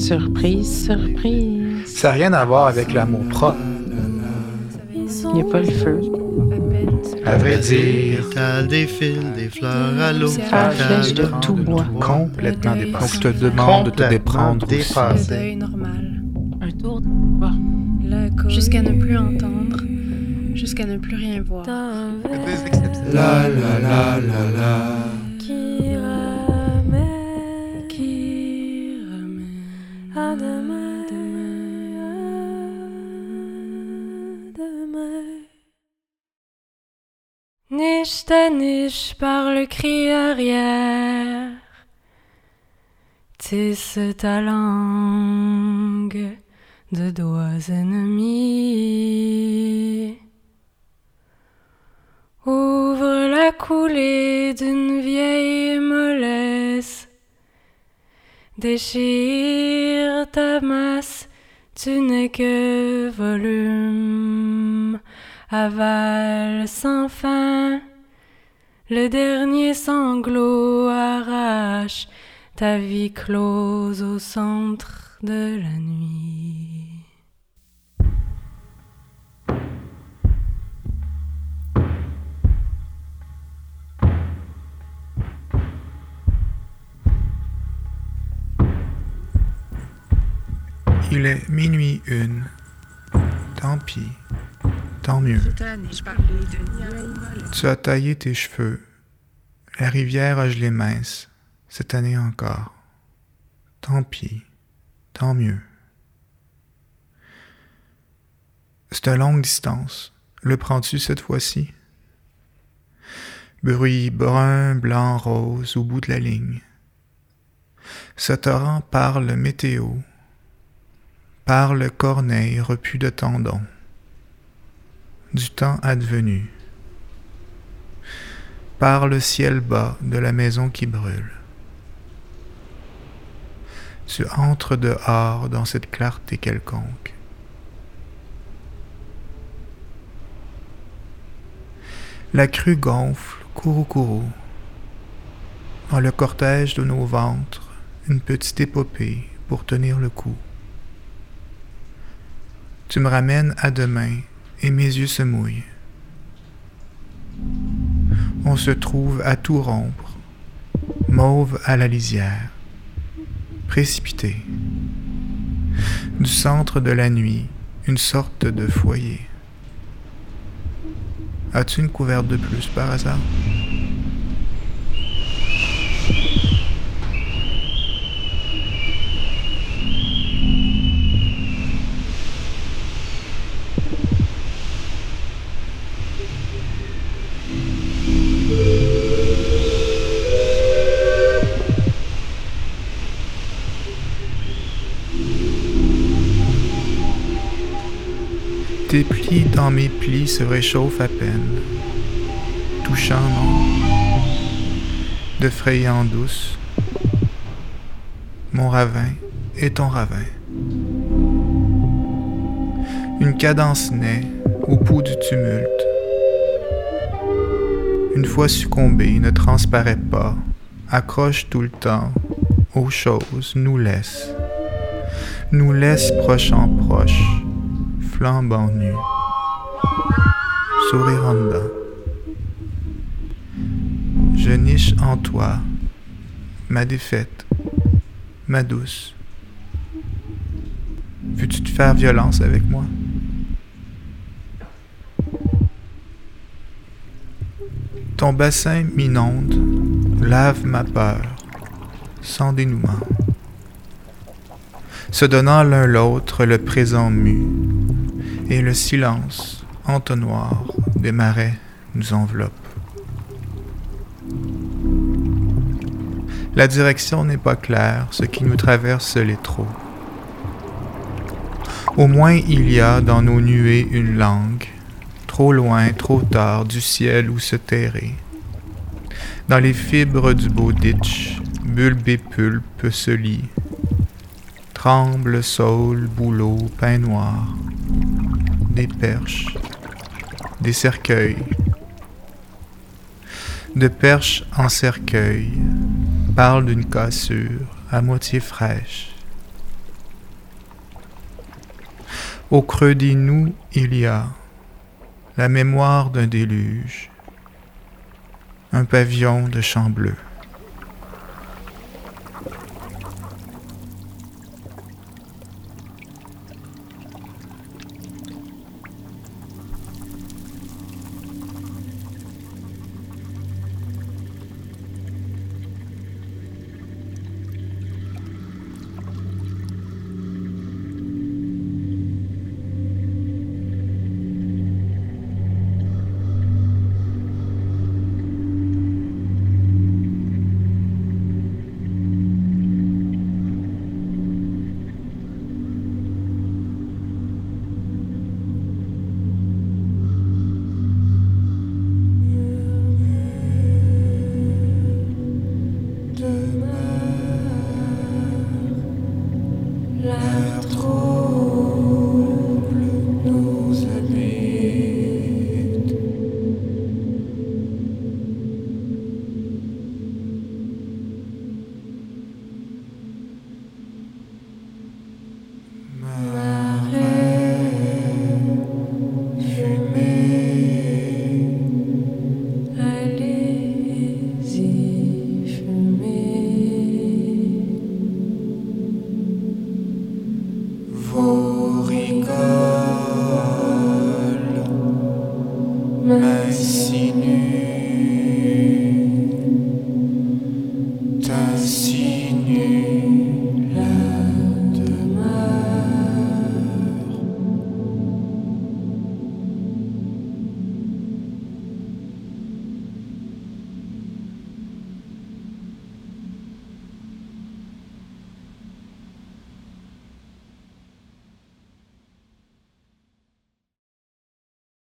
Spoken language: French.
Surprise, surprise. Ça n'a rien à voir avec l'amour propre. Il n'y a pas le feu. À vrai dire, T'as des fils, des fleurs à l'eau. Flèche de tout bois. complètement dépassé. je te demande de te déprendre dépassé. deuil normal. Un tour de bois. Jusqu'à ne plus entendre. Jusqu'à ne plus rien voir. La la la la la. Niche ta niche par le cri arrière. Tisse ta langue de doigts ennemis. Ouvre la coulée d'une vieille mollesse. Déchire ta masse, tu n'es que volume. Avale sans fin. Le dernier sanglot arrache ta vie close au centre de la nuit. Il est minuit une. Tant pis. Tant mieux. Tu as taillé tes cheveux. La rivière a gelé mince. Cette année encore. Tant pis. Tant mieux. C'est une longue distance. Le prends-tu cette fois-ci? Bruit brun, blanc, rose au bout de la ligne. Ce torrent parle météo, parle corneille repu de tendons, du temps advenu, parle ciel bas de la maison qui brûle. Tu entres dehors dans cette clarté quelconque. La crue gonfle, courou courou. Dans le cortège de nos ventres, une petite épopée pour tenir le coup. Tu me ramènes à demain et mes yeux se mouillent. On se trouve à tout rompre, mauve à la lisière, précipité. Du centre de la nuit, une sorte de foyer. As-tu une couverte de plus par hasard? Tes plis dans mes plis se réchauffent à peine, touchant non, de frayant douce, mon ravin et ton ravin. Une cadence naît au pouls du tumulte. Une fois succombé, ne transparaît pas, accroche tout le temps aux choses, nous laisse, nous laisse proche en proche flambant nu, sourire en dedans. Je niche en toi, ma défaite, ma douce. Veux-tu te faire violence avec moi? Ton bassin m'inonde, lave ma peur, sans dénouement. Se donnant l'un l'autre le présent mu, et le silence entonnoir des marais nous enveloppe. La direction n'est pas claire, ce qui nous traverse l'est trop. Au moins il y a dans nos nuées une langue, trop loin, trop tard du ciel où se terrer. Dans les fibres du beau ditch, bulbe et pulpe se lient. Tremble, saule, bouleau, pain noir, des perches, des cercueils. De perche en cercueil, parle d'une cassure à moitié fraîche. Au creux des nous, il y a la mémoire d'un déluge, un pavillon de champ bleu. L'air